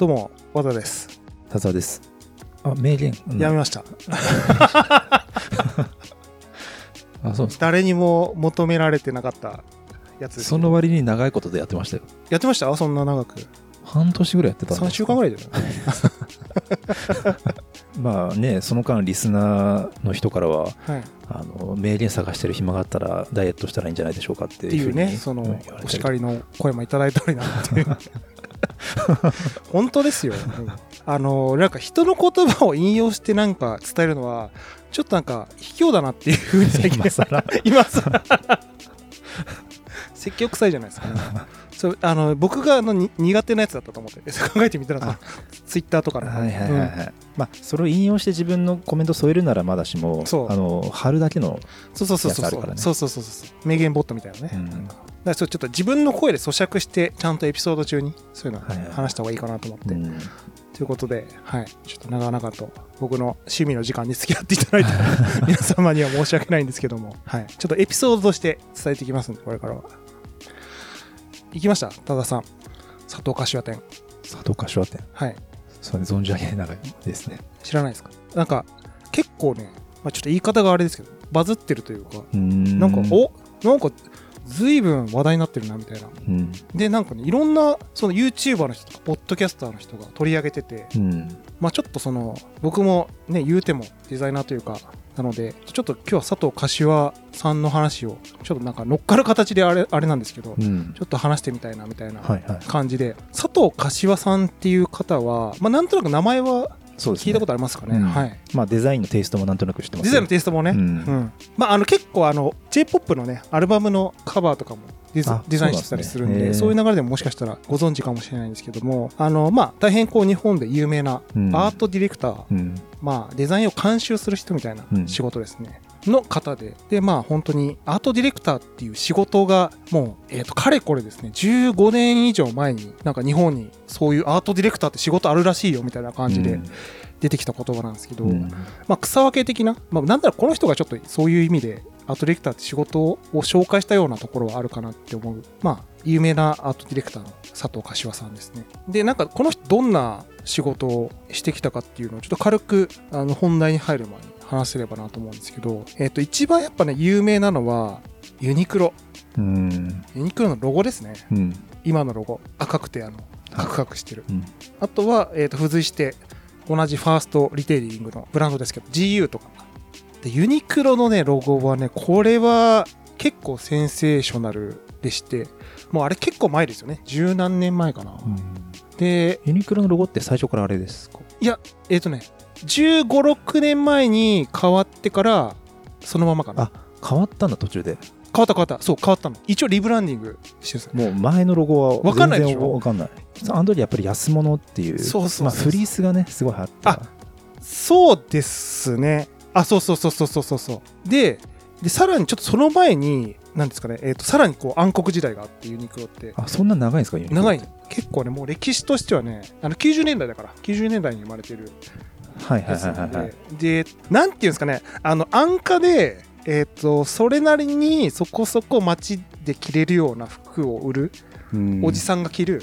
どうも和田です。田沢です。あ名言。やめました。あそうですか。誰にも求められてなかったやつですその割に長いことでやってましたよ。やってました？そんな長く。半年ぐらいやってたん3週間ぐらいらいだよね。まあねその間リスナーの人からははい。あの名言探してる暇があったらダイエットしたらいいんじゃないでしょうかっていうねそのお叱りの声もいただいたりなっていう 本当ですよ、うん。あのなんか人の言葉を引用してなんか伝えるのはちょっとなんか卑怯だなっていうふうに最近今更。今さ説教臭いじゃないですか、ね、そうあの僕があのに苦手なやつだったと思って。考えてみたらさツイッターとかの、はいはいはいはい、うん。まあそれを引用して自分のコメント添えるならまだしもそう。あの貼るだけのそうそうそうそうそう、やつあるからね。そうそうそうそう。名言ボットみたいなね、うんだちょっと自分の声で咀嚼してちゃんとエピソード中にそういうのはいはい。話した方がいいかなと思って、うん。ということで、はい、ちょっと長々と僕の趣味の時間に付き合っていただいた 皆様には申し訳ないんですけども、はい、ちょっとエピソードとして伝えていきますんでこれからは。行きました？多田さん。佐藤柏店佐藤柏店はい。それ存じ上げないですね。知らないですか？なんか結構ね、まあ、ちょっと言い方があれですけどバズってるというかななんかお？なんか随分話題になってるなみたいな。うん。でなんかねいろんなその YouTuber の人とかポッドキャスターの人が取り上げててうん。まあちょっとその僕もね言うてもデザイナーというかなのでちょっと今日は佐藤柏さんの話をちょっとなんか乗っかる形であれあれなんですけどうん。ちょっと話してみたいなみたいなはいはい。感じで。佐藤柏さんっていう方はまあなんとなく名前はそうですね。聞いたことありますかね？うん。はい。まあデザインのテイストもなんとなく知ってます。デザインのテイストもね、ううん。んまあ、あの結構あの J−POP のねアルバムのカバーとかもデザあデザインしてたりするんでそういう流れでももしかしたらご存知かもしれないんですけどもあの、まあ、大変こう日本で有名なうん。アートディレクター、うん。まあ、デザインを監修する人みたいなうん。仕事ですね、の方で。でまあ本当にアートディレクターっていう仕事がもう、えー、とかれこれですね。15年以上前になんか日本にそういうアートディレクターって仕事あるらしいよみたいな感じで出てきた言葉なんですけど、うん。まあ、草分け的な、まあ、なんだろうこの人がちょっとそういう意味でアートディレクターって仕事を紹介したようなところはあるかなって思う、まあ、有名なアートディレクターの佐藤柏さんですね。で、なんかこの人どんな仕事をしてきたかっていうのをちょっと軽くあの本題に入る前に話せればなと思うんですけど、えっ、と、一番やっぱね、有名なのはユニクロ。うんユニクロのロゴですね。うん今のロゴ。赤くて、あの、カクカクしてる。うんあとは、えー、と付随して同じファーストリテイリングのブランドですけど GU とかでユニクロのねロゴはねこれは結構センセーショナルでしてもうあれ結構前ですよね十何年前かな、うんでユニクロのロゴって最初からあれですか？いやえっ、とね1 5 6年前に変わってからそのままかな。あ変わったんだ途中で。変わった変わった。そう変わったの。一応リブランディングしてるもう前のロゴはわかんないでしょ？全然わかんない。アンドリやっぱり安物っていうそうそう。まあ、フリースがねすごいあった。あそうですね。あ、そうそうそうそうそうそう。で、で、さらにちょっとその前に、なんですかね、えっ、と、さらにこう暗黒時代があって、ユニクロって。あそんな長いんですかユニクロ長い。結構ね、もう歴史としてはね、あの90年代だから、90年代に生まれてるはいはいはいはい。はいで、で、なんていうんですかね、あの、安価で、えっ、と、それなりにそこそこ街で着れるような服を売る、うん。おじさんが着る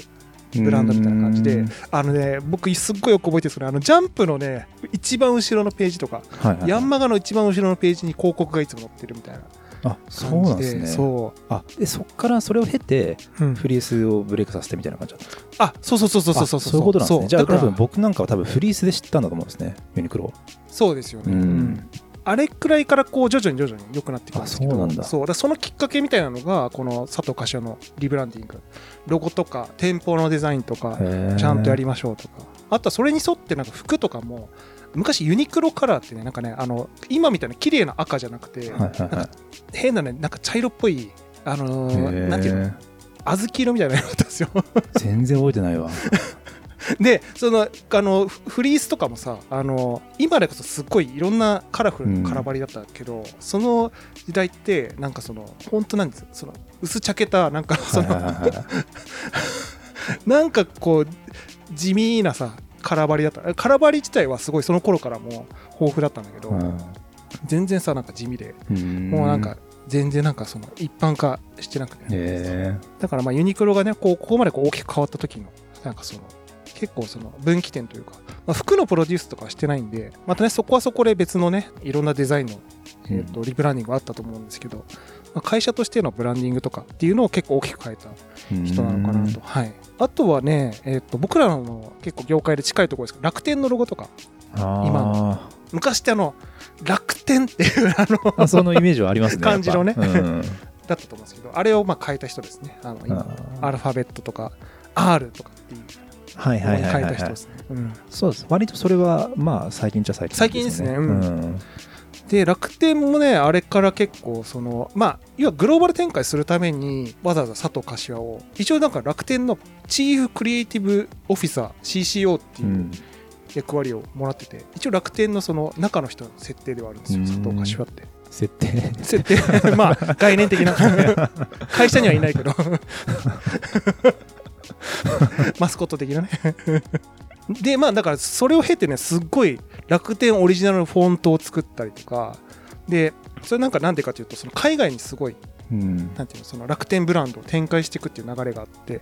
ブランドみたいな感じで。うん。あのね、僕すっごいよく覚えてるんですけど、あの、ジャンプのね、一番後ろのページとか、はいはいはい。ヤンマガの一番後ろのページに広告がいつも載ってるみたいな感じでなんですね。そあでそっからそれを経てう、うん。フリースをブレイクさせてみたいな感じだった。あそうそうそうそうそうそうあそういうことなんですね。じゃあ多分僕なんかは多分フリースで知ったんだと思うんですねユニクロそうですよね、うん。うんあれくらいからこう徐々に徐々に良くなってくるんですけどあそうなんだ。そう。だそのきっかけみたいなのがこの佐藤柏のリブランディング。ロゴとか店舗のデザインとかちゃんとやりましょうとか。あとはそれに沿ってなんか服とかも昔ユニクロカラーってねなんかねあの今みたいな綺麗な赤じゃなくて、はいはいはい。変なねなんか茶色っぽいあのへー。ーなんていうの？小豆色みたいなのだったんですよ。全然覚えてないわ でそのあのフフリースとかもさあの今でこそすっごいいろんなカラフルなカラバリだったけど、その時代ってなんかその本当なんですその薄茶けたなんかその、なんかこう地味なさカラバリだった。カラバリ自体はすごいその頃からもう豊富だったんだけど、全然さなんか地味でうん。もうなんか全然なんかその一般化してなくて、へだからまあユニクロがねこうここまでこう大きく変わった時のなんかその結構その分岐点というか、まあ、服のプロデュースとかはしてないんでまたねそこはそこで別のねいろんなデザインの、えーとリブランディングがあったと思うんですけど、まあ、会社としてのブランディングとかっていうのを結構大きく変えた人なのかなと、はい、あとはね、えー、と僕らの結構業界で近いところですけど楽天のロゴとか今今の。昔ってあの楽天っていうあのあそのイメージはありますね 感じのね。うん。だったと思うんですけどあれをまあ変えた人ですね。あの今あアルファベットとか R とかっていうはいはいはいはいそうです。割とそれはまあ最近じゃ最近最近ですね。うん。うん。で楽天もねあれから結構そのまあ要はグローバル展開するためにわざわざ佐藤柏を一応なんか楽天のチーフクリエイティブオフィサー CCO ってういうん。役割をもらってて一応楽天のその中の人の設定ではあるんですよ。うん。佐藤柏って。設定。設定。まあ概念的な。会社にはいないけど マスコット的なね。でまあだからそれを経てねすっごい楽天オリジナルのフォントを作ったりとかでそれなんかなんでかというとその海外にすごいうん。なんていうのその楽天ブランドを展開していくっていう流れがあって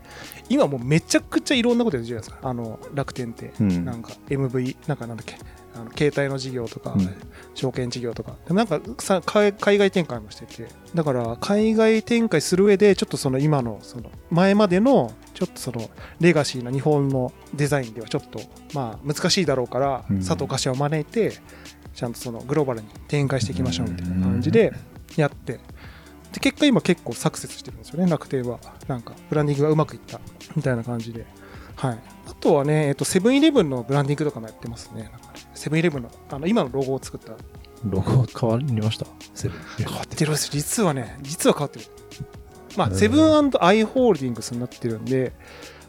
今もうめちゃくちゃいろんなことやるじゃないですか。あの楽天って。うん。なんか MV なんかなんだっけあの携帯の事業とか、うん。証券事業とか。でもなんかさ海海外展開もしてて。だから海外展開する上でちょっとその今のその前までのちょっとそのレガシーな日本のデザインではちょっとまあ難しいだろうから、うん。佐藤柏を招いてちゃんとそのグローバルに展開していきましょうみたいな感じでやって。で結果今結構サクセスしてるんですよね。楽天は。なんかブランディングがうまくいった。みたいな感じで。はい。あとはねえっとセブンイレブンのブランディングとかもやってますねセブンイレブンのあの今のロゴを作った。ロゴ変わりました？セブン。変わってるんです実はね実は変わってる。まあセブンアイ・ホールディングスになってるんで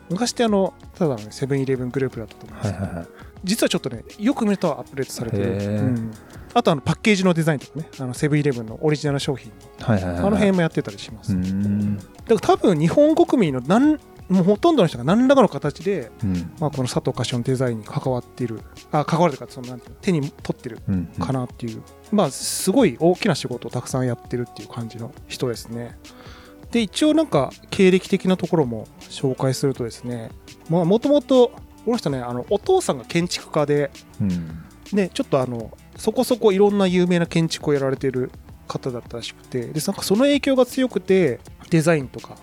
昔ってあのただのねセブンイレブングループだったと思うんですけど、はいはいはい。実はちょっとねよく見るとアップデートされてる、うん。あとあのパッケージのデザインとかねあのセブンイレブンのオリジナル商品。はいはいはいあの辺もやってたりします、うだん。から多分日本国民のなんもうほとんどの人が何らかの形で、うん。まあ、この佐藤菓子のデザインに関わっている。あ関わるというかそのなんていうの手に取ってるうんかなっていう、まあすごい大きな仕事をたくさんやってるっていう感じの人ですね。で一応なんか経歴的なところも紹介するとですねもともとこの人ねあのお父さんが建築家でうん。でちょっとあのそこそこいろんな有名な建築をやられてる方だったらしくてでなんかその影響が強くてデザインとか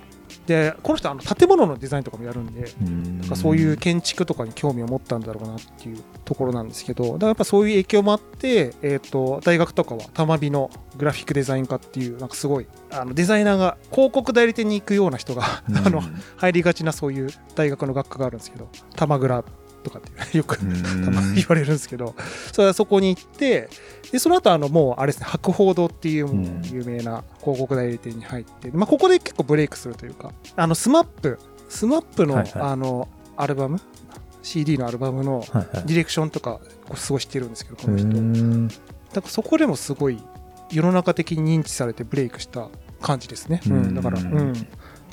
でこの人あの建物のデザインとかもやるんでうん。なんかそういう建築とかに興味を持ったんだろうなっていうところなんですけどだからやっぱそういう影響もあって、えー、と大学とかは玉美のグラフィックデザイン科っていうなんかすごいあのデザイナーが広告代理店に行くような人が、うん。あの入りがちなそういう大学の学科があるんですけど多摩グラとかって よくうんたまに言われるんですけど、それはそこに行って、でその後あのもうあれですね、博報堂っていううん有名な広告代理店に入って、まあ、ここで結構ブレイクするというか、あの SMAP、SMAP の、あのアルバム、CD のアルバムのディレクションとか、すごい知ってるんですけど、この人。だうんからそこでもすごい世の中的に認知されてブレイクした感じですね。うんうんだから、うん。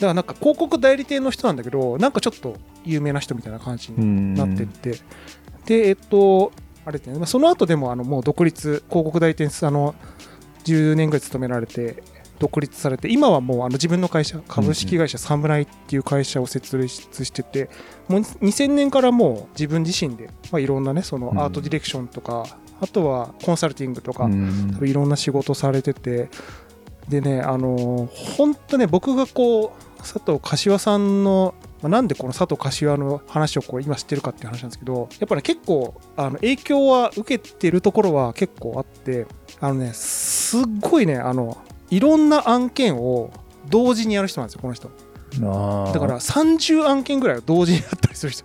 だからなんか広告代理店の人なんだけど、なんかちょっと有名な人みたいな感じになってって、で、えっと、あれですね、まあその後でもあのもう独立、広告代理店、あの、10年ぐらい勤められて、独立されて、今はもうあの自分の会社、株式会社サムライっていう会社を設立してて、もう2000年からもう自分自身で、まあ、いろんなね、そのアートディレクションとか、あとはコンサルティングとか、いろんな仕事されてて。でねあの本当ね僕がこう佐藤柏さんのまあなんでこの佐藤柏の話をこう今知ってるかっていう話なんですけどやっぱね結構あの影響は受けてるところは結構あってあのねすっごいねあのいろんな案件を同時にやる人なんですよこの人。だから30案件ぐらいを同時にやったりする人。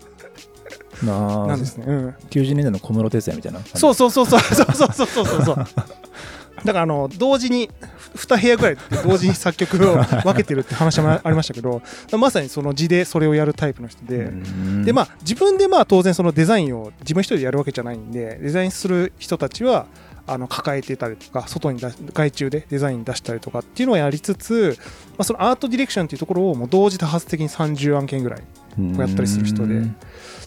あ。ーなんですね、うん、90年代の小室哲哉みたいなそうそうそうそうそうそうそうそう。だからあの同時に2部屋ぐらいで同時に作曲を 分けてるって話もありましたけどまさにその字でそれをやるタイプの人で、うん。でまあ自分でまあ当然そのデザインを自分一人でやるわけじゃないんでデザインする人たちはあの抱えてたりとか外に出し外注でデザイン出したりとかっていうのをやりつつ、まあ、そのアートディレクションっていうところをもう同時多発的に30案件ぐらいうん。やったりする人で。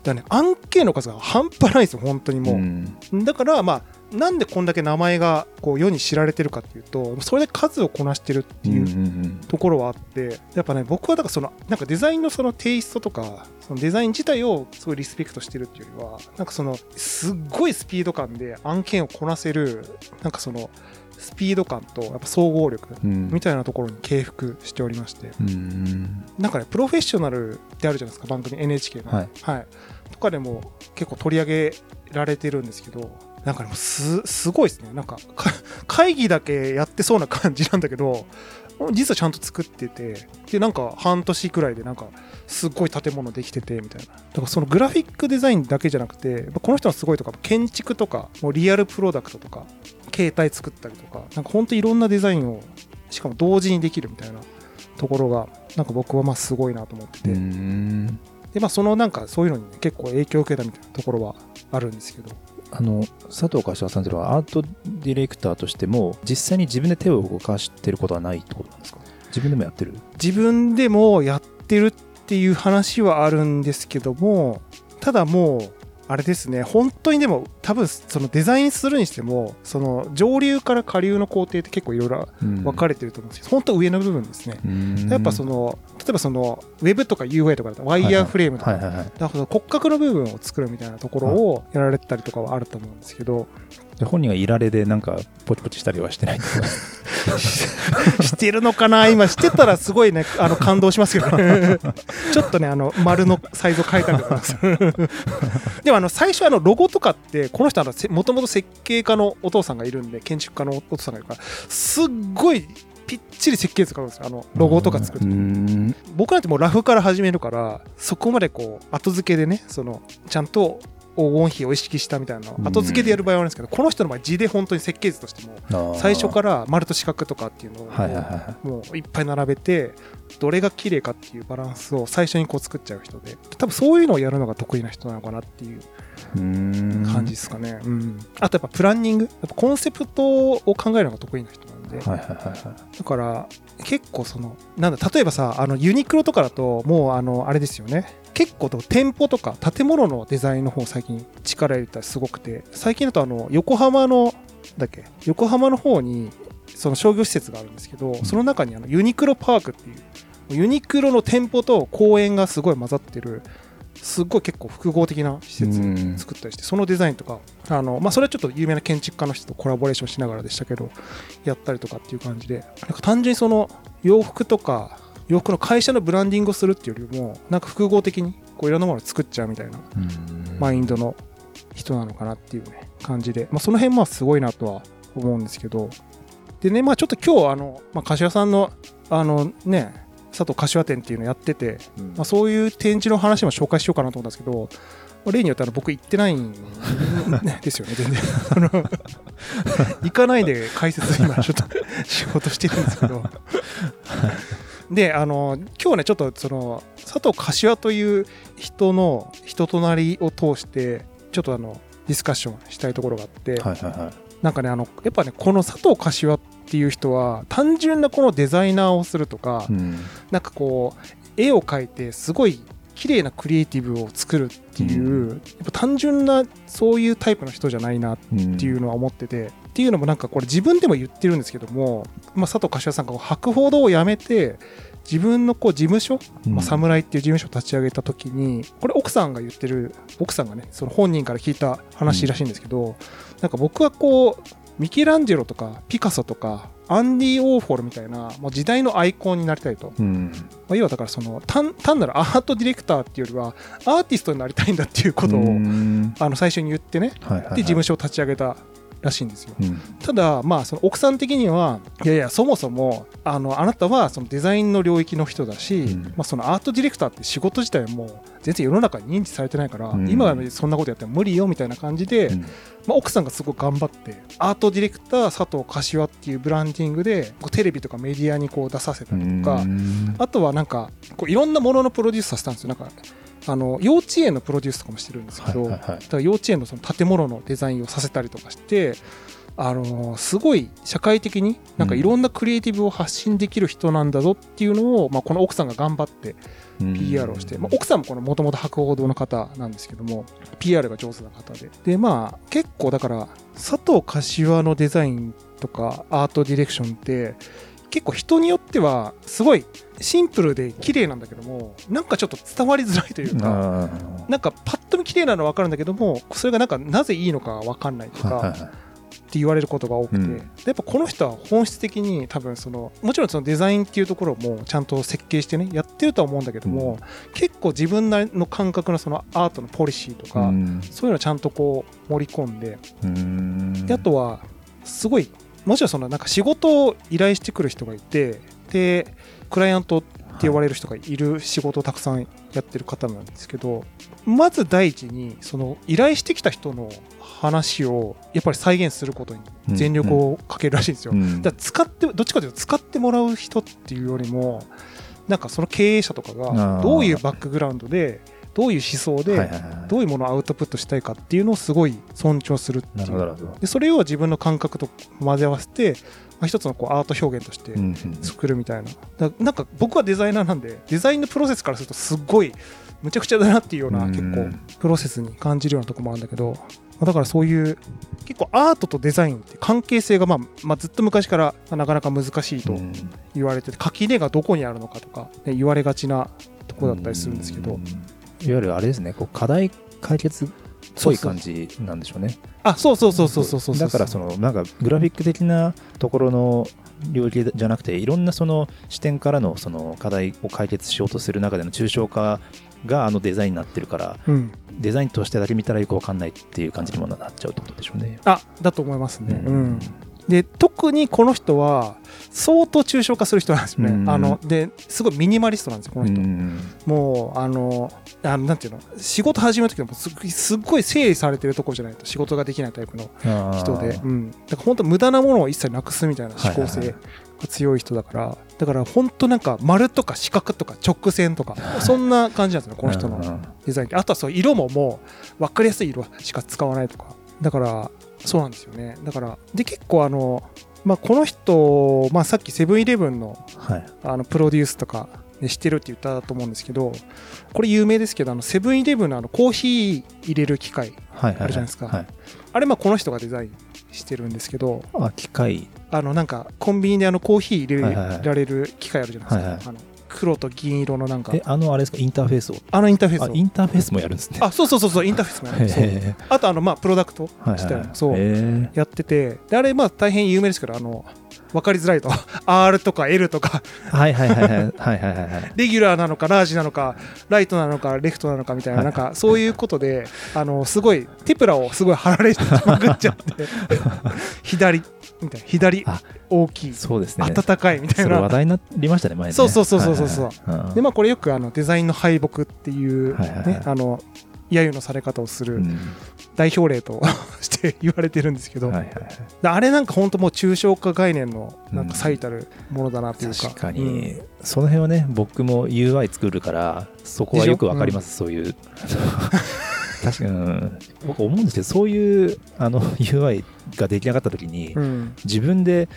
だね案件の数が半端ないですよ本当にもう。ん。だからまあなんでこんだけ名前がこう世に知られてるかっていうとそれで数をこなしてるっていうところはあってやっぱね僕はだからそのなんかデザインのそのテイストとかそのデザイン自体をすごいリスペクトしてるっていうよりはなんかそのすっごいスピード感で案件をこなせるなんかそのスピード感とやっぱ総合力みたいなところに敬服しておりまして。うんうん。なんかねプロフェッショナルであるじゃないですか番組 NHK の、はい。とかでも結構取り上げられてるんですけどなんかでもすすごいですね。なんかか会議だけやってそうな感じなんだけど実はちゃんと作っててでなんか半年くらいでなんかすっごい建物できててみたいな。だからそのグラフィックデザインだけじゃなくてこの人のすごいとか建築とかもうリアルプロダクトとか携帯作ったりとかなんか本当いろんなデザインをしかも同時にできるみたいなところがなんか僕はまあすごいなと思ってて、うん。でまあそのなんかそういうのに、ね、結構影響を受けたみたいなところはあるんですけど。あの佐藤柏さんというのはアートディレクターとしても実際に自分で手を動かしてることはないってことなんですか？自分でもやってる？自分でもやってるっていう話はあるんですけどもただもうあれですね。本当にでも多分そのデザインするにしてもその上流から下流の工程って結構いろいろ分かれれてると思うんですけど、本当上の部分ですね。やっぱそのの例えばそのウェブとか UI とかだとワイヤーフレームとか、骨格の部分を作るみたいなところをやられてたりとかはあると思うんですけど、で本人がいられでなんかポチポチしたりはしてない してるのかな？今してたらすごいねあの感動しますけどねちょっとねあの丸のサイズを変えたりとか。でもあの最初あのロゴとかってこの人もともと設計家のお父さんがいるんで建築家のお父さんがいるからすっごいぴっちり設計図書くんですよ。あのロゴとか作る僕なんてもうラフから始めるからそこまでこう後付けでねそのちゃんと黄金比を意識したみたいな後付けでやる場合はあるんですけど、この人の場合字で本当に設計図としても最初からら丸と四角とかっていうのをもういっぱい並べてどれが綺麗かっていうバランスを最初にこう作っちゃう人で多分そういうのをやるのが得意な人なのかなっていう感じですかね、うん。あとやっぱプランニング。やっぱコンセプトを考えるのが得意な人なんで、はいはいはいはい。だから結構そのなんだ例えばさあのユニクロとかだともうあのあれですよね。結構店舗とか建物のデザインの方最近力入れたらすごくて。最近だとあの横浜のだっけ？横浜の方にその商業施設があるんですけど、その中にあのユニクロパークっていうユニクロの店舗と公園がすごい混ざってるすっごい結構複合的な施設うん。作ったりしてそのデザインとかあの、まあ、それはちょっと有名な建築家の人とコラボレーションしながらでしたけどやったりとかっていう感じでなんか単純にその洋服とか洋服の会社のブランディングをするっていうよりもなんか複合的にこういろんなものを作っちゃうみたいなうん。マインドの人なのかなっていうね感じで、まあ、その辺まあすごいなとは思うんですけど。でねまあちょっと今日あの、まあ、柏さんのあのね佐藤柏店っていうのやってて、うんまあ、そういう展示の話も紹介しようかなと思ったんですけど、まあ例によってあの僕行ってないん ですよね、全然。行かないで解説今ちょっと仕事してるんですけど。で、あの、今日ね、ちょっとその、佐藤柏という人の人となりを通して、ちょっとあの、ディスカッションしたいところがあって、はいはいはいなんかね、あの、やっぱね、この佐藤柏っていう人は、単純なこのデザイナーをするとか、うん。なんかこう絵を描いてすごい綺麗なクリエイティブを作るっていう、やっぱ単純なそういうタイプの人じゃないなっていうのは思ってて、っていうのもなんかこれ自分でも言ってるんですけども、まあ、佐藤柏さんがこう博報堂を辞めて自分のこう事務所、うん。まあ、侍っていう事務所を立ち上げた時にこれ奥さんが言ってる奥さんがねその本人から聞いた話らしいんですけど、なんか僕はこうミケランジェロとかピカソとかアンディ・オーフォルみたいなもう時代のアイコンになりたいと、うん。まあ、要はだからその単単なるアートディレクターっていうよりはアーティストになりたいんだっていうことを、うん。あの最初に言ってね。はいはいはい。で事務所を立ち上げたらしいんですよ。うん。ただ、まあ、その奥さん的にはいやいやそもそもあのあなたはそのデザインの領域の人だし、うん。まあ、そのアートディレクターって仕事自体もう全然世の中に認知されてないから、うん。今そんなことやっても無理よみたいな感じで、うん。まあ、奥さんがすごい頑張ってアートディレクター佐藤柏っていうブランディングでこうテレビとかメディアにこう出させたりとか、うん。あとはなんかこういろんなもののプロデュースさせたんですよ。なんかあの幼稚園のプロデュースとかもしてるんですけど、はいはいはい。幼稚園のその建物のデザインをさせたりとかして、あのーすごい社会的になんかいろんなクリエイティブを発信できる人なんだぞっていうのを、まあ、この奥さんが頑張って PR をして、まあ、奥さんもこのもともと博報堂の方なんですけども PR が上手な方で。でまあ結構だから佐藤柏のデザインとかアートディレクションって結構人によってはすごいシンプルで綺麗なんだけどもなんかちょっと伝わりづらいというかなんかパッと見綺麗なのは分かるんだけどもそれがなんかなぜいいのか分かんないとか、って言われることが多くて、うん、やっぱこの人は本質的に多分そのもちろんそのデザインっていうところもちゃんと設計してねやってるとは思うんだけども、うん、結構自分なりの感覚のそのアートのポリシーとか、うん、そういうのをちゃんとこう盛り込んで,、であとはすごいもちろんそのなんか仕事を依頼してくる人がいてでクライアントって呼ばれる人がいる仕事をたくさんやってる方なんですけどまず第一にその依頼してきた人の話をやっぱり再現することに全力をかけるらしいんですよ。だ使ってどっちかというと使ってもらう人っていうよりもなんかその経営者とかがどういうバックグラウンドでどういう思想でどういうものをアウトプットしたいかっていうのをすごい尊重するっていう。でそれを自分の感覚と混ぜ合わせて、まあ、一つのこうアート表現として作るみたいな、だなんか僕はデザイナーなんでデザインのプロセスからするとすっごいむちゃくちゃだなっていうような結構プロセスに感じるようなとこもあるんだけどだからそういう結構アートとデザインって関係性がまあ、まあ、ずっと昔からなかなか難しいと言われてて垣根がどこにあるのかとか、ね、言われがちなとこだったりするんですけどいわゆるあれですねこう課題解決っぽい感じなんでしょうねあそうそうそうそうそうそうだからそのなんかグラフィック的なところの領域じゃなくていろんなその視点からのその課題を解決しようとする中での抽象化があのデザインになってるから、うん、デザインとしてだけ見たらよくわかんないっていう感じにもなっちゃうってことでしょうね。あだと思いますね。うん、うんで特にこの人は相当抽象化する人なんですよね、うん、あのですごいミニマリストなんですよこの人、うん、もうあのあのなんていうの？仕事始める時でもすすっごい整理されてるところじゃないと仕事ができないタイプの人で、うん、だから本当無駄なものを一切なくすみたいな思考性が強い人だから、だから本当なんか丸とか四角とか直線とかそんな感じなんですよこの人のデザインあとはそう色ももう分かりやすい色しか使わないとか。だからそうなんですよね。だからで結構あのまあ、この人、まあ、さっきセブンイレブンの,、あのプロデュースとか、ね、してるって言ったと思うんですけどこれ有名ですけどセブンイレブンのあのコーヒー入れる機械あるじゃないですか、あれまあこの人がデザインしてるんですけどあ機械。あのなんかコンビニであのコーヒー入れられる機械あるじゃないですか、あの黒と銀色のなんか。えあのあれですか？インターフェースを。あのインターフェースを。インターフェースもやるんですね。あそうそうそうそうインターフェースもやるんです。あとあのまあプロダクト自体も。そう。やってて。であれまあ大変有名ですけどあの分かりづらいと。R とか L とか。はいはいはいはい。はいはいはい レギュラーなのかラージなのかライトなのかレフトなのかみたいななんかそういうことであのすごいテプラをすごい貼られてまくっちゃって。左みたいな。左大きい。そうですね。暖かいみたいな。話題になりましたね前ね。そうそうそうそうそう。そう、でまあこれよくあのデザインの敗北っていうね、あの揶揄のされ方をする代表例と して言われてるんですけど、はいはいはい、あれなんか本当もう抽象化概念のなんか最たるものだなというか、確かに、うん、その辺はね僕も UI 作るからそこはよくわかります、そういう確かに、うん、僕思うんですけどそういうあの UI が出来上がった時に、うん、自分で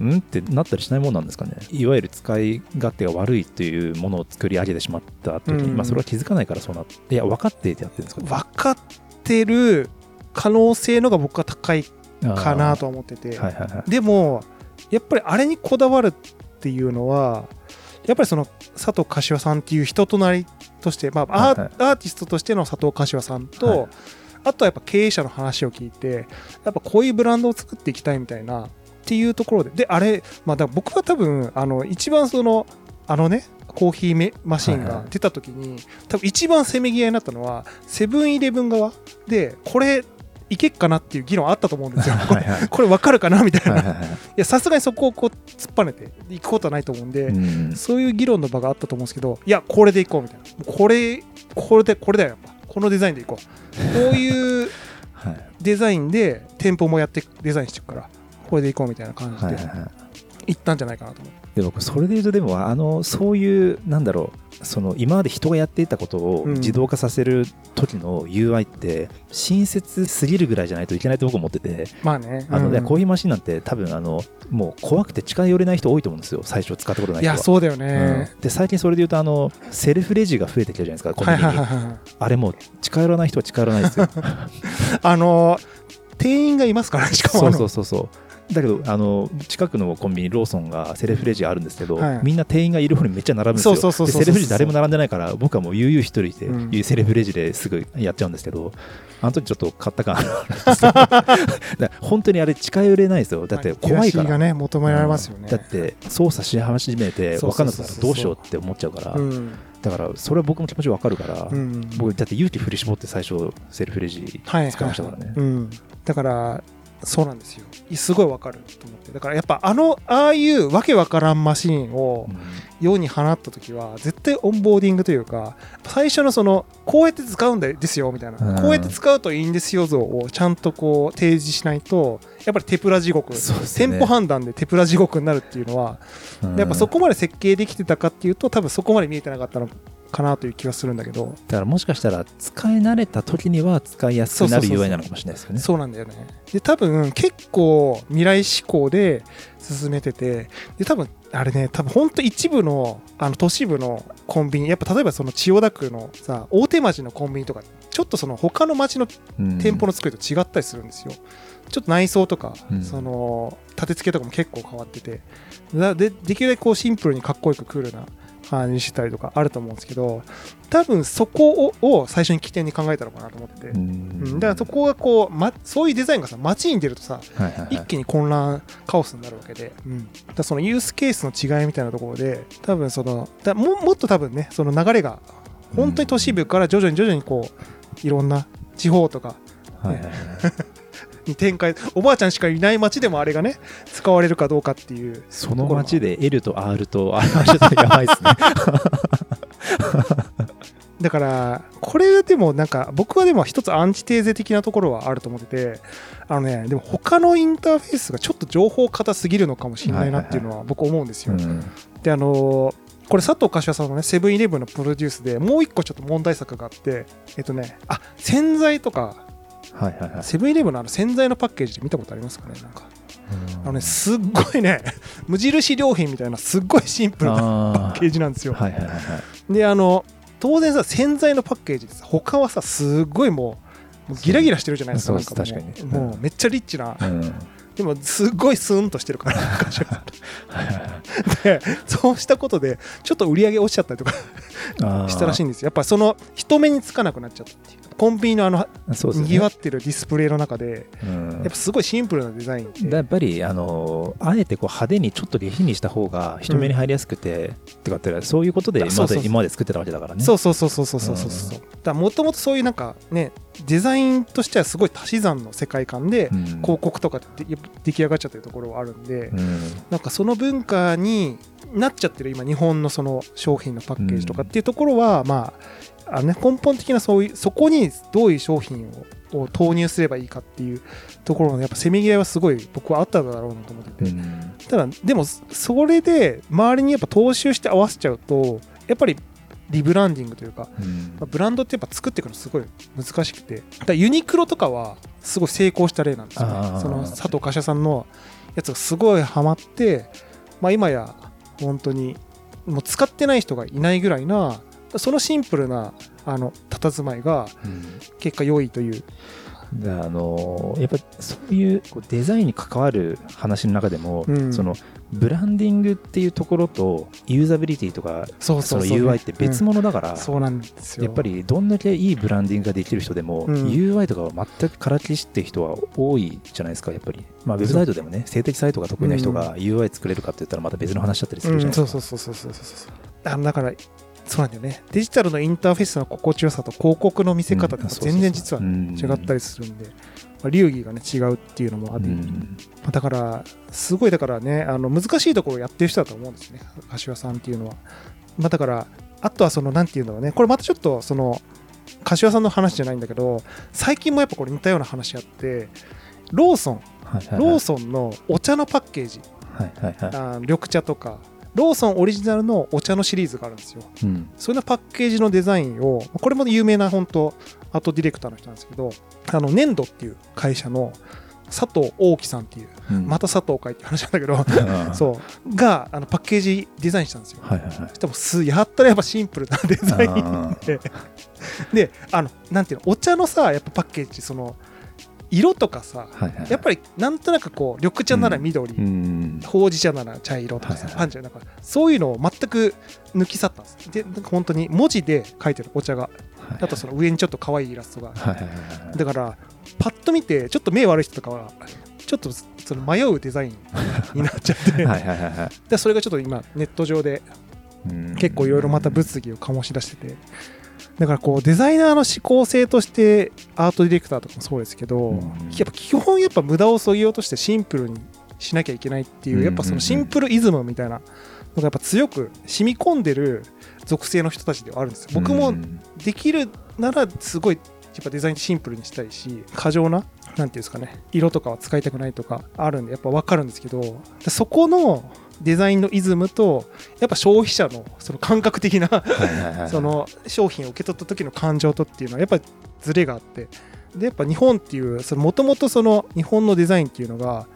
うんってなったりしないもんなんですかね。いわゆる使い勝手が悪いというものを作り上げてしまった時に、うん、まあ、それは気づかないからそうなっていや分かっててやってるんですか、ね、分かってる可能性のが僕は高いかなと思ってて、はいはいはい、でもやっぱりあれにこだわるっていうのはやっぱりその佐藤柏さんっていう人となりとして、まあアー、はいはい、アーティストとしての佐藤柏さんと、はい、あとはやっぱ経営者の話を聞いてやっぱこういうブランドを作っていきたいみたいなっていうところでであれ、まあ、だ僕は多分あの一番そのあのねコーヒーマシンが出た時に、はいはい、多分一番せめぎ合いになったのはセブンイレブン側でこれいけっかなっていう議論あったと思うんですよ。これこれ分かるかなみたいな。いやさすがにそこをこう突っぱねていくことはないと思うんで、うん、そういう議論の場があったと思うんですけどいやこれでいこうみたいな。これこれでこれだよやっぱ。このデザインでいこう。こういう デザインで店舗もやってデザインしていくからこれでいこうみたいな感じでいったんじゃないかなと思って。で僕それで言うとでもあのそういうなんだろうその今まで人がやっていたことをうん。自動化させる時の UI って親切すぎるぐらいじゃないといけないと僕は思ってて。まあね。あの、ねうん。コーヒーマシンなんて多分あのもう怖くて近寄れない人多いと思うんですよ。最初使ったことない人は。いやそうだよね、うん。で最近それで言うとあのセルフレジが増えてきたじゃないですかコンビはいニに、はいはいはいあれもう近寄らない人は近寄らないですよ。あの店員がいますからねしかもそうそうそうそうだけどあの近くのコンビニローソンがセルフレジあるんですけど、はい。みんな店員がいる方にめっちゃ並ぶんですよ。セルフレジ誰も並んでないから僕はもう悠々一人で、うんセルフレジですぐやっちゃうんですけどあの時ちょっと買った感ある 本当にあれ近寄れないですよ。だって怖いから、ね求められますよね、だって操作し始めて分かんなくなったらどうしようって思っちゃうから、うん。だからそれは僕も気持ち分かるから、うん。僕だって勇気振り絞って最初セルフレジはい。使いましたからね、うん、だからそうなんですよ。すごいわかると思って。だからやっぱあのああいうわけわからんマシンをうん。世に放った時は絶対オンボーディングというか最初のそのこうやって使うんですよみたいな、うん。こうやって使うといいんですよ像をちゃんとこう提示しないとやっぱりテプラ地獄、そうですね。店舗判断でテプラ地獄になるっていうのは、うん。やっぱそこまで設計できてたかっていうと多分そこまで見えてなかったのかなという気がするんだけど。だからもしかしたら使い慣れた時には使いやすくなる UI なのかもしれないですよね。そうなんだよねで多分結構未来志向で進めててで多分あれね多分本当一部のあの都市部のコンビニやっぱ例えばその千代田区のさ大手町のコンビニとかちょっとその他の町のうん。店舗の作りと違ったりするんですよ、ちょっと内装とか、うん。その立て付けとかも結構変わってて。だでできるだけこうシンプルにかっこよくクールな感じにしたりとかあると思うんですけど多分そこをを最初に起点に考えたのかなと思ってだからそこがこう、ま、そういうデザインがさ街に出るとさはいはいはい。一気に混乱カオスになるわけで、うん、だそのユースケースの違いみたいなところで多分そのだももっと多分ねその流れが本当に都市部から徐々に徐々にこういろんな地方とかはいはいはいに展開おばあちゃんしかいない街でもあれがね使われるかどうかっていう。その街で L と R と R はちょっとやばいですね。だからこれでもなんか僕はでも一つアンチテーゼ的なところはあると思っててあのねでも他のインターフェースがちょっと情報硬すぎるのかもしれないなっていうのは僕思うんですよ、うん。であのーこれ佐藤柏さんのねセブンイレブンのプロデュースでもう一個ちょっと問題作があってえっとねあ洗剤とかはいはいはい。セブンイレブンのあの洗剤のパッケージで見たことありますかね？なんか。あのねすっごいね 無印良品みたいなすっごいシンプルなパッあケージなんですよ。はいはいはいはい。であの当然さ洗剤のパッケージってさ他はさすっごいもうもうギラギラしてるじゃないですかなんかも確かに。もうめっちゃリッチな、うん。でもすっごいスーンとしてるからでそうしたことでちょっと売り上げ落ちちゃったりとかしたらしいんですよ。やっぱその人目につかなくなっちゃったっていうコンビニのあのね。にぎわってるディスプレイの中でうん。やっぱすごいシンプルなデザインやっぱりあのあえてこう派手にちょっと下品にした方が人目に入りやすくて、とかってそういうことで今まそうそうそう。で今まで作ってたわけだからね。そうそうそうそうそうそうそうそう。だからもともとそういうなんかねデザインとしてはすごい足し算の世界観でうん。広告とかってで出来上がっちゃってるところはあるんで、うん。なんかその文化になっちゃってる今日本のその商品のパッケージとかっていうところは、まああのね、根本的なそういうそこにどういう商品をを投入すればいいかっていうところのやっぱせめぎ合いはすごい僕はあっただろうなと思ってて、うん。ただでもそれで周りにやっぱ踏襲して合わせちゃうとやっぱりリブランディングというか、うん。まあブランドってやっぱ作っていくのすごい難しくて。だユニクロとかはすごい成功した例なんですよね。その佐藤柏さんのやつがすごいハマって、まあ、今や本当にもう使ってない人がいないぐらいなそのシンプルなあの佇まいがうん。結果良いという。であのやっぱそういうデザインに関わる話の中でも、うん。そのブランディングっていうところとユーザビリティとかそうそのそう。そう UI って別物だから、そうなんですよ。やっぱりどんだけいいブランディングができる人でも、うん。UI とかは全くからきしって人は多いじゃないですかやっぱり、まあ、ウェブサイトでもね性的サイトが得意な人が UI 作れるかって言ったらまた別の話だったりするじゃうん、ないですか、そうそうそうそうそうそうそう。あのだからそうなんだよね。デジタルのインターフェースの心地よさと広告の見せ方って全然実は違ったりするんで、まあ、流儀がね違うっていうのもあって、うん。まあだからすごいだからねあの難しいところをやってる人だと思うんですね。柏さんっていうのは、まあ、だからあとはそのなんていうんだろうね。これまたちょっとその柏さんの話じゃないんだけど最近もやっぱこれ似たような話あってローソン。はいはいはい。ローソンのお茶のパッケージ。はいはいはい。あー緑茶とか、ローソンオリジナルのお茶のシリーズがあるんですよ。うん。それのパッケージのデザインをこれも有名な本当アートディレクターの人なんですけどあの粘土っていう会社の佐藤大樹さんっていううん。また佐藤かいって話なんだけど あそう。があのパッケージデザインしたんですよ。はいはいはい。でもすやったらやっぱシンプルなデザインあでであのなんていうのお茶のさやっぱパッケージその色とかさはいはい。やっぱりなんとなくこう緑茶なら緑、うん。ほうじ茶なら茶色とかさ、はいはいパンチなんかそういうのを全く抜き去ったんです。でなんか本当に文字で書いてるお茶がはい。あとその上にちょっと可愛いイラストが。はいはいはいはい。だからパッと見てちょっと目悪い人とかはちょっとその迷うデザインになっちゃって。はいはいはいはい。でそれがちょっと今ネット上でうん。結構いろいろまた物議を醸し出しててだからこうデザイナーの思考性としてアートディレクターとかもそうですけど、うん。やっぱ基本やっぱ無駄をそぎ落としてシンプルにしなきゃいけないっていう、うん。やっぱそのシンプルイズムみたいなのがやっぱ強く染み込んでる属性の人たちではあるんですよ。僕もうんできるならすごいやっぱデザインシンプルにしたいし過剰ななんていうんですかね色とかは使いたくないとかあるんでやっぱ分かるんですけどでそこのデザインのイズムとやっぱ消費者のその感覚的な その商品を受け取った時の感情とっていうのはやっぱりズレがあって。でやっぱ日本っていうもともとその日本のデザインっていうのが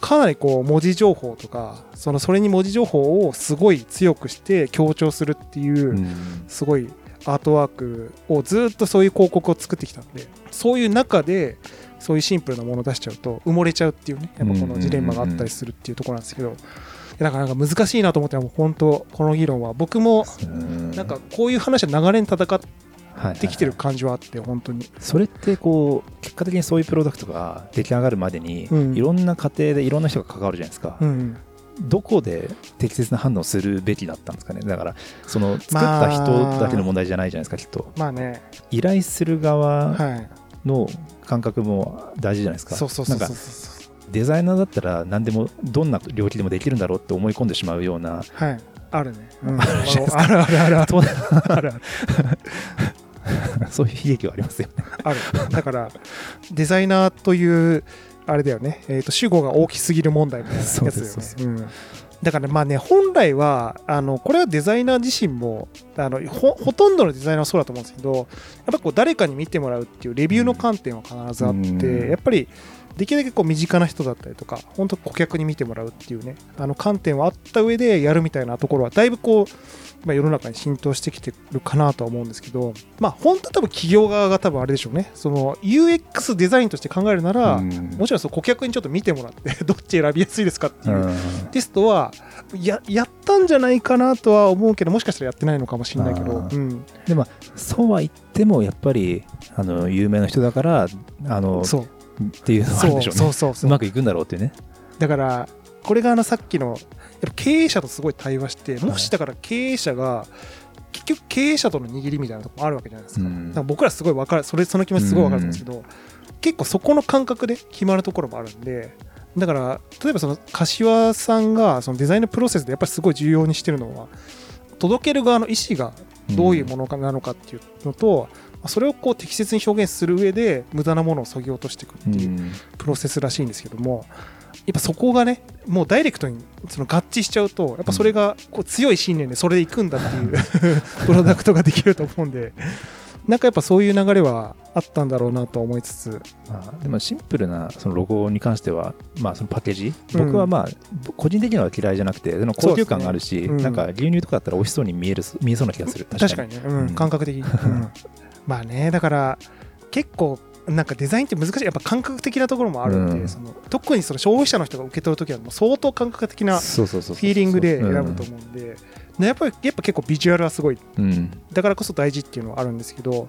かなりこう文字情報とかそのそれに文字情報をすごい強くして強調するっていう、うん。すごいアートワークをずっとそういう広告を作ってきたんでそういう中でそういうシンプルなものを出しちゃうと埋もれちゃうっていうねやっぱこのジレンマがあったりするっていうところなんですけどだからなんか難しいなと思ってもう本当この議論は。僕もうん。なんかこういう話は流れに戦っはいはいてきてる感じはあって本当に。それってこう結果的にそういうプロダクトが出来上がるまでに、うん。いろんな過程でいろんな人が関わるじゃないですか、うん。どこで適切な反応するべきだったんですかね？だからその作った人だけの問題じゃないじゃないですかきっと。まあね。依頼する側はい。の感覚も大事じゃないですか。そうそうそうなんかそう。そうデザイナーだったら何でもどんな領域でもできるんだろうって思い込んでしまうようなはい。あるね、うん、あるあるあるある。ある そういう悲劇はありますよね。ある。だからデザイナーというあれだよね、えー、と主語が大きすぎる問題みたいなやつだよね。そうです。うん。だからまあね本来はあのこれはデザイナー自身もあのほほとんどのデザイナーはそうだと思うんですけどやっぱこう誰かに見てもらうっていうレビューの観点は必ずあって、うん。やっぱりできるだけこう身近な人だったりとか本当顧客に見てもらうっていうねあの観点はあった上でやるみたいなところはだいぶこう、まあ、世の中に浸透してきてるかなとは思うんですけどまあ本当は多分企業側が多分あれでしょうね。その UX デザインとして考えるなら、うん。もちろんそう顧客にちょっと見てもらって どっち選びやすいですかっていう。うん。テストはややったんじゃないかなとは思うけどもしかしたらやってないのかもしれないけど、うん、でもそうは言ってもやっぱりあの有名な人だからあのそうっていうのはあるそうでしょうね。そうそうそうう。まくいくんだろうってね。だからこれがあのさっきのやっぱ経営者とすごい対話してもしだから経営者が結局経営者との握りみたいなとこもあるわけじゃないですか,、から僕らすごい分かるそれその気持ちすごい分かるんですけど、結構そこの感覚で決まるところもあるんでだから例えばその柏さんがそのデザインのプロセスでやっぱりすごい重要にしてるのは届ける側の意思がどういうものかなのかっていうのと、それをこう適切に表現する上で無駄なものを削ぎ落としていくっていううん。プロセスらしいんですけどもやっぱそこがねもうダイレクトにその合致しちゃうとやっぱそれがこう強い信念でそれでいくんだっていう プロダクトができると思うんでなんかやっぱそういう流れはあったんだろうなと思いつつ。まあでもシンプルなそのロゴに関しては、まあ、そのパッケージ、うん。僕はまあ個人的には嫌いじゃなくてでも高級感があるし、そうですね。うん。なんか牛乳とかだったら美味しそうに見える見えそうな気がする。確かに。ね、うん。うん。感覚的に、うん。まあねだから結構なんかデザインって難しい。やっぱ感覚的なところもあるんで、うん。その特にその消費者の人が受け取るときはもう相当感覚的なフそうそうそうそう。ィーリングで選ぶと思うんで、ねやっぱりやっぱ結構ビジュアルはすごい。うん。だからこそ大事っていうのはあるんですけど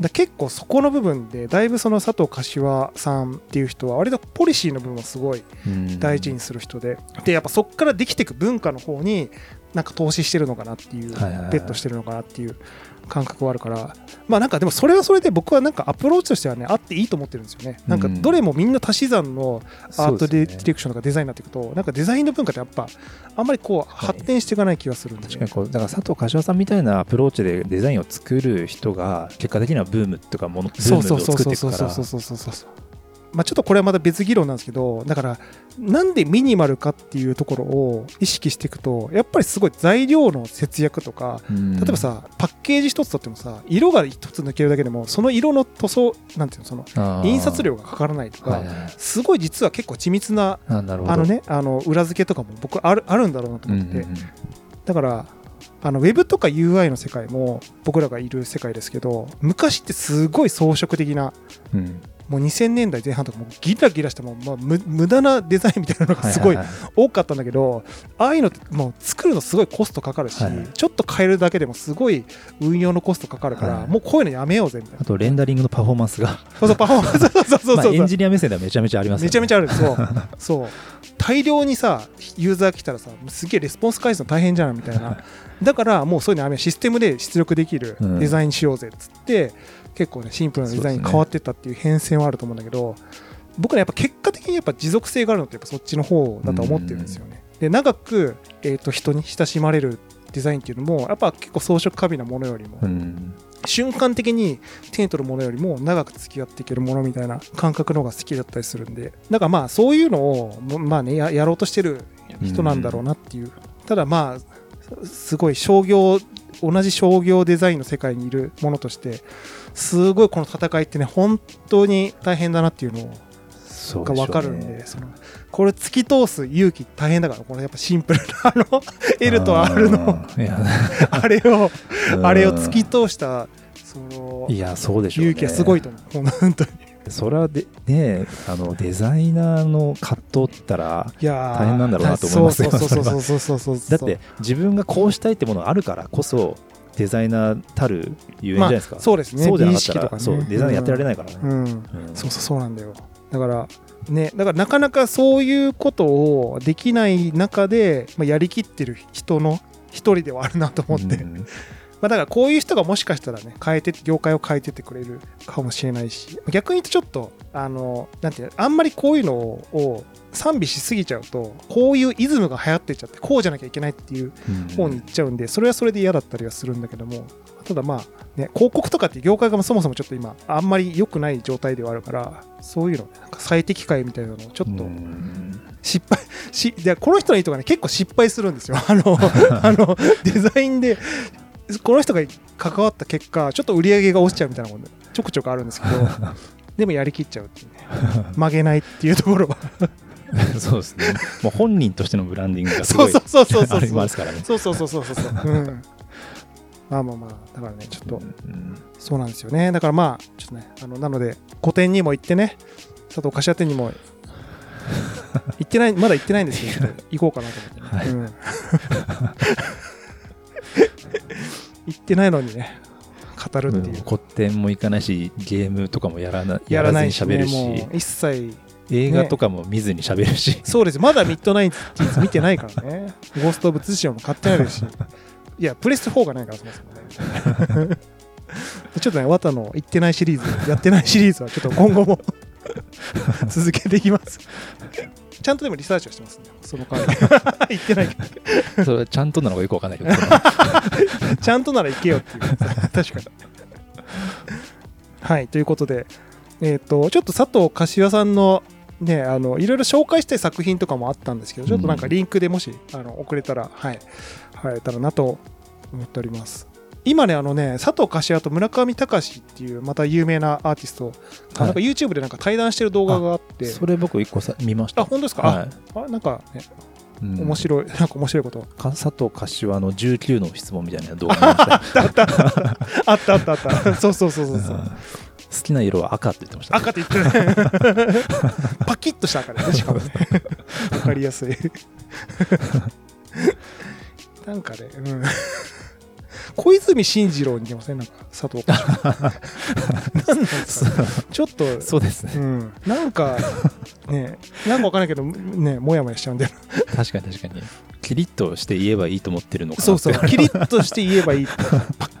だ結構そこの部分でだいぶその佐藤柏さんっていう人は割とポリシーの部分をすごいうん。大事にする人で、でやっぱそこからできていく文化の方になんか投資してるのかなっていう、ベットしてるのかなっていう感覚はあるから。まあなんかでもそれはそれで僕はなんかアプローチとしてはねあっていいと思ってるんですよね。なんかどれもみんな足し算のアートディレクションとかデザインになっていくと、なんかデザインの文化ってやっぱあんまりこう発展していかない気がするんで、確かにこうだから佐藤柏さんみたいなアプローチでデザインを作る人が結果的にはブームとかものブームを作っていくから。そうそうそうそうそうそうまあ、ちょっとこれはまた別議論なんですけどだからなんでミニマルかっていうところを意識していくとやっぱりすごい材料の節約とか例えばさパッケージ一つとってもさ色が一つ抜けるだけでもその色の塗装なんていうのその印刷量がかからないとか、すごい実は結構緻密なあのねあの裏付けとかも僕あるあるんだろうなと思って、だからあのウェブとか UI の世界も僕らがいる世界ですけど昔ってすごい装飾的な、うん、もう2000年代前半とかもギラギラしても、まあ、無駄なデザインみたいなのがすごい多かったんだけど、ああいうのってもう作るのすごいコストかかるし、はい、ちょっと変えるだけでもすごい運用のコストかかるから、はい、もうこういうのやめようぜみたいな。あとレンダリングのパフォーマンスが。そうそうパフォーマンス そうそうそうそう、エンジニア目線ではめちゃめちゃあります、ね、めちゃめちゃあるそうそう。大量にさユーザー来たらさすげえレスポンス返すの大変じゃんみたいな。だからもうそういうのシステムで出力できるデザインしようぜっつって、うん、結構ねシンプルなデザインに変わってったっていう変遷はあると思うんだけど、僕ねやっぱ結果的にやっぱ持続性があるのってやっぱそっちの方だと思ってるんですよね。で長く、えー、と人に親しまれるデザインっていうのもやっぱ結構装飾過敏なものよりも、瞬間的に手に取るものよりも長く付き合っていけるものみたいな感覚の方が好きだったりするんでだからまあそういうのをまあねやろうとしてる人なんだろうなっていう、ただまあすごい商業同じ商業デザインの世界にいるものとしてすごいこの戦いってね本当に大変だなっていうのをが分かるんで、ね、そのこれ突き通す勇気大変だからこれやっぱシンプルなあの L と R のあれをあれを突き通したそのいやそうでしょう、勇気はすごいと思う本当に。それはでねあのデザイナーの葛藤ったら大変なんだろうなと思いますよだって自分がこうしたいってものがあるからこそデザイナーたるゆえんじゃないですか、まあ、そうですね。そうじゃなかったら、ね、そうデザインやってられないからね、うん。そうそうそうなんだよ。だからねだからなかなかそういうことをできない中で、まあ、やりきってる人の一人ではあるなと思って、うんまあ、だからこういう人がもしかしたらね変えて業界を変えてってくれるかもしれないし逆に言うとちょっとあのなんていうあんまりこういうのを賛美しすぎちゃうとこういうイズムが流行ってっちゃってこうじゃなきゃいけないっていう方に行っちゃうんで、それはそれで嫌だったりはするんだけどもただまあね広告とかって業界がそもそもちょっと今あんまり良くない状態ではあるからそういうのなんか最適解みたいなのをちょっと失敗しでこの人のいいとかね結構失敗するんですよ。あの あのデザインでこの人が関わった結果ちょっと売り上げが落ちちゃうみたいなことちょくちょくあるんですけど でもやりきっちゃうっていうね。曲げないっていうところは。そうですね。もう本人としてのブランディングがすごいそうそうそうそうそうますからね。そうそうそうそうそうそう、うん、まあまあまあだからねちょっと、うん、そうなんですよね。だからまあちょっとねあのなので個展にも行ってね佐藤柏店にも 行ってないまだ行ってないんですけど行こうかなと思って、ね、はい、うん行ってないのにね語るっていう、古典も行かないしゲームとかもやらなやらずに喋るし、ね、一切映画とかも見ずに喋るし、ね、そうです。まだミッドナイト見てないからね。ゴースト・オブ・ツシオも買ってあるし。いやプレステ4がないからそもそもね。ちょっとね綿の行ってないシリーズやってないシリーズはちょっと今後も 続けていきますちゃんとでもリサーチをしてますね、その代わり。言ってないけど。それちゃんとなのかよくわかんないけど。ちゃんとなら行けよっていう。確かに。はい、ということで、えっ、ー、と、ちょっと佐藤柏さんのね、あのいろいろ紹介したい作品とかもあったんですけど、ちょっとなんかリンクでもし、あの送れたら、はい、入れたらなと思っております。今ね、あのね、佐藤柏と村上隆っていう、また有名なアーティスト、はい、なんか YouTube でなんか対談してる動画があって、それ僕、一個さ見ました。あ、本当ですか、はい、あなんかね、うん、面白い、なんか面白いこと。佐藤柏の19の質問みたいな動画 あった。あったあったあった。そうそうそうそうそう。好きな色は赤って言ってました、赤って言ってねパキッとした赤でね。しかもね。分かりやすい。なんかねうん小泉進次郎に似てません？なんか佐藤 なんですか、ちょっとそうですね、うん、なんかねなんかわかんないけどねもやもやしちゃうんだよ確かに確かに。キリッとして言えばいいと思ってるのかそうそう。キリッとして言えばいい。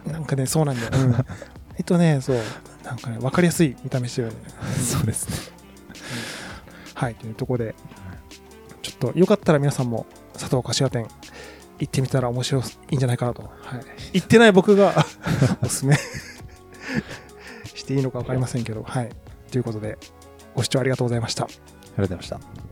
なんかねそうなんだよ、うん、えっとねそう。なんかね分かりやすい見た目してるよね。そうですね、うん、はいというところで。ちょっとよかったら皆さんも佐藤柏店行ってみたら面白いんじゃないかなと。はい、行ってない僕が おすすめしていいのか分かりませんけど、はい。ということで、ご視聴ありがとうございました。ありがとうございました。